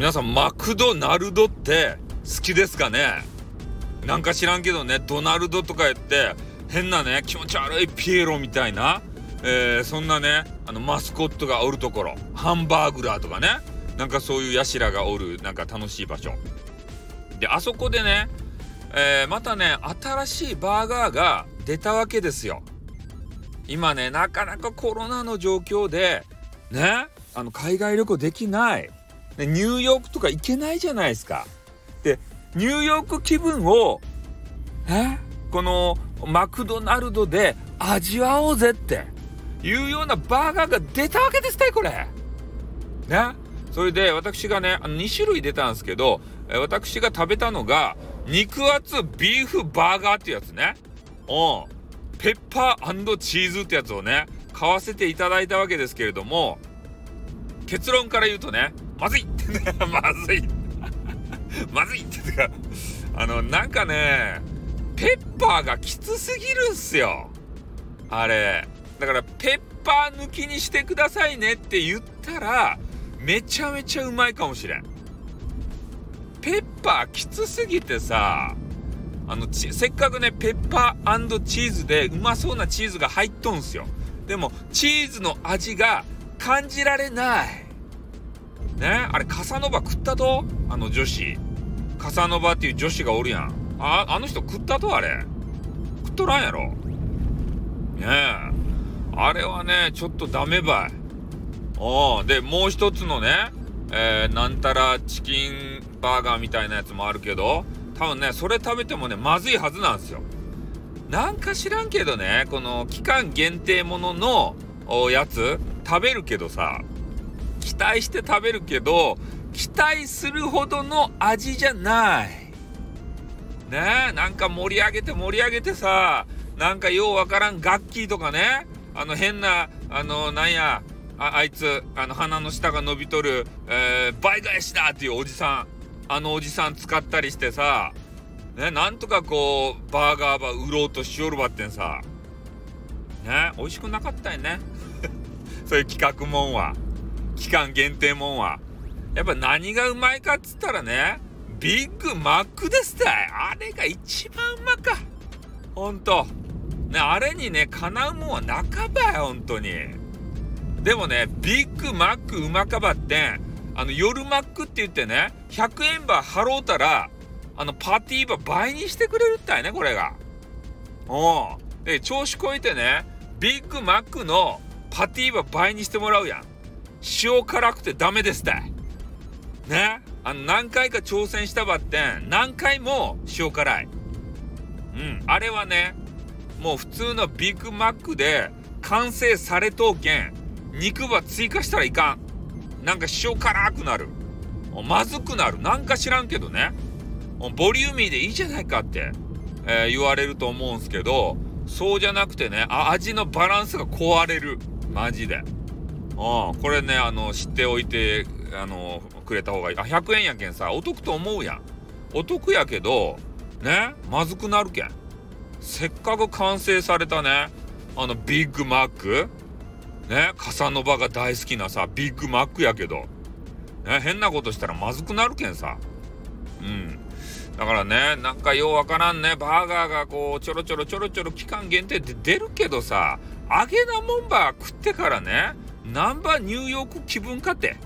皆さんマクドナルドって好きですかね？なんか知らんけどねドナルドとか言って変なね気持ち悪いピエロみたいな、えー、そんなねあのマスコットがおるところハンバーグラーとかねなんかそういうやしらがおるなんか楽しい場所。であそこでね、えー、またね新しいバーガーが出たわけですよ。今ねなかなかコロナの状況でねあの海外旅行できない。ニューヨークとか行けないじゃないですかでニューヨーク気分をえ？このマクドナルドで味わおうぜっていうようなバーガーが出たわけですたいこれ。ね？それで私がねあの2種類出たんですけど私が食べたのが肉厚ビーフバーガーってやつね。うん。ペッパーチーズってやつをね買わせていただいたわけですけれども結論から言うとねまずい。ってねまずい。まずいってかあのなんかねペッパーがきつすぎるんすよ。あれ。だからペッパー抜きにしてくださいねって言ったらめちゃめちゃうまいかもしれん。ペッパーきつすぎてさあのせっかくねペッパーチーズでうまそうなチーズが入っとんすよ。でもチーズの味が感じられない。ね。あれカサノバ食ったと？あの女子。カサノバっていう女子がおるやん。ああの人食ったと？あれ。食っとらんやろ。ねえ。あれはねちょっとダメばい。おでもう一つのねえー、なんたらチキンバーガーみたいなやつもあるけど多分ねそれ食べてもねまずいはずなんですよ。なんか知らんけどねこの期間限定もののやつ食べるけどさ待して食べるけど期待するほどの味じゃない。ねえなんか盛り上げて盛り上げてさなんかようわからん楽器とかねあの変なあのなんやああいつあの鼻の下が伸びとる、えー、倍返しだっていうおじさんあのおじさん使ったりしてさねなんとかこうバーガーば売ろうとしよるばってんさ。ね美味しくなかったよね。そういう企画もんは。期間限定もんは。やっぱ何がうまいかっつったらね、ビッグマックですたい。あれが一番うまか。ほんと。ね、あれにね、かなうもんは半ばや、ほんとに。でもね、ビッグマックうまかばって、あの、夜マックって言ってね、100円ば払うたら、あの、パティーば倍にしてくれるったいね、これが。おうで、調子こいてね、ビッグマックのパティーば倍にしてもらうやん。塩辛くてダメですって。ね？あの何回か挑戦したばって何回も塩辛い。うん。あれはねもう普通のビッグマックで完成されとうけん肉ば追加したらいかん。なんか塩辛くなる。まずくなる。なんか知らんけどね。ボリューミーでいいじゃないかって、えー、言われると思うんすけどそうじゃなくてね味のバランスが壊れる。マジで。あこれねあの知っておいてあのくれた方がいい。あ100円やけんさお得と思うやん。お得やけどねまずくなるけん。せっかく完成されたねあのビッグマック。ねカサノバが大好きなさビッグマックやけど、ね、変なことしたらまずくなるけんさ。うん。だからねなんかようわからんね。バーガーがこうちょろちょろちょろちょろ期間限定って出るけどさ揚げなもんば食ってからねナンバーニューヨーク気分かて。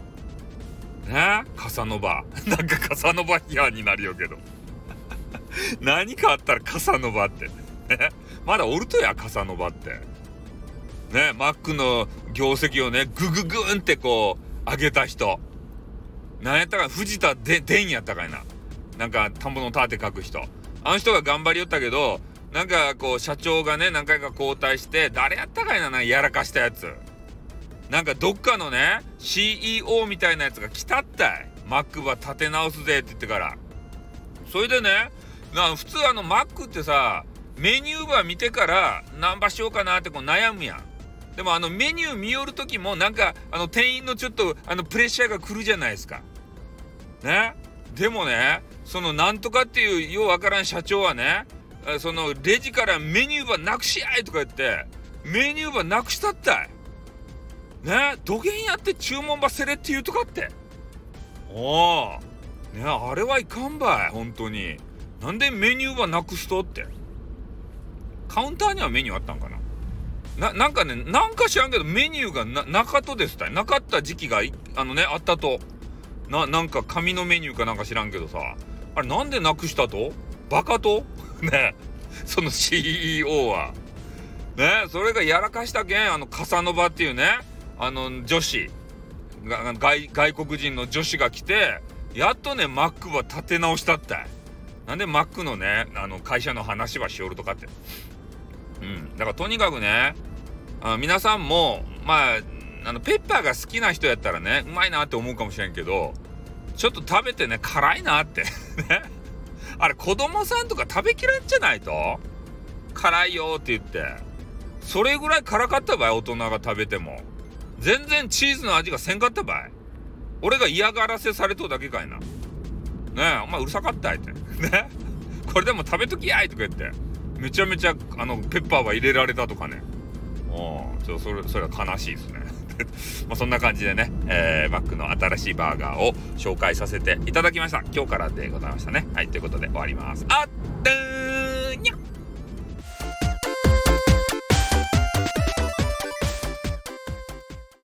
ね？カサノバ。なんかカサノバ批判になるよけど。何かあったらカサノバって。ね？まだおるとや、カサノバって。ね？マックの業績をね、グググーンってこう、上げた人。なんやったか、藤田で、でんやったかいな。なんか、田んぼの盾書く人。あの人が頑張りよったけど、なんかこう、社長がね、何回か交代して、誰やったかいな、なやらかしたやつ。なんかどっかのね CEO みたいなやつが来たったい。マックば立て直すぜって言ってから。それでねな普通あのマックってさメニューば見てから何ばしようかなってこう悩むやん。でもあのメニュー見よる時もなんかあの店員のちょっとあのプレッシャーが来るじゃないですか。ね。でもねそのなんとかっていうようわからん社長はねそのレジからメニューばなくしやいとか言ってメニューばなくしたったい。ね土下やって注文ばせれって言うとかって。おおねあれはいかんばい本当に。なんでメニューはなくしとって。カウンターにはメニューあったんかな。なんかねなんか知らんけどメニューがななかとですたなかった時期があのねあったと。ななんか紙のメニューかなんか知らんけどさ。あれなんでなくしたと？バカと？ね。その CEO は。ねそれがやらかしたけんあのカサノバっていうね。あの女子が外外国人の女子が来てやっとねマックは立て直したったいなんでマックのねあの会社の話はしおるとかって。うん。だからとにかくねあ皆さんもまああのペッパーが好きな人やったらねうまいなって思うかもしれんけどちょっと食べてね辛いなって。ね。あれ子供さんとか食べきらんじゃないと？辛いよって言って。それぐらい辛かった場合大人が食べても。全然チーズの味がせんかった場合俺が嫌がらせされとうだけかいな。ねえお前うるさかったいって。ねこれでも食べときやいとか言って。めちゃめちゃあのペッパーは入れられたとかね。おちょっとそれそれは悲しいですね。まあそんな感じでね、えー、マックの新しいバーガーを紹介させていただきました。今日からでございましたね。はいということで終わります。あっ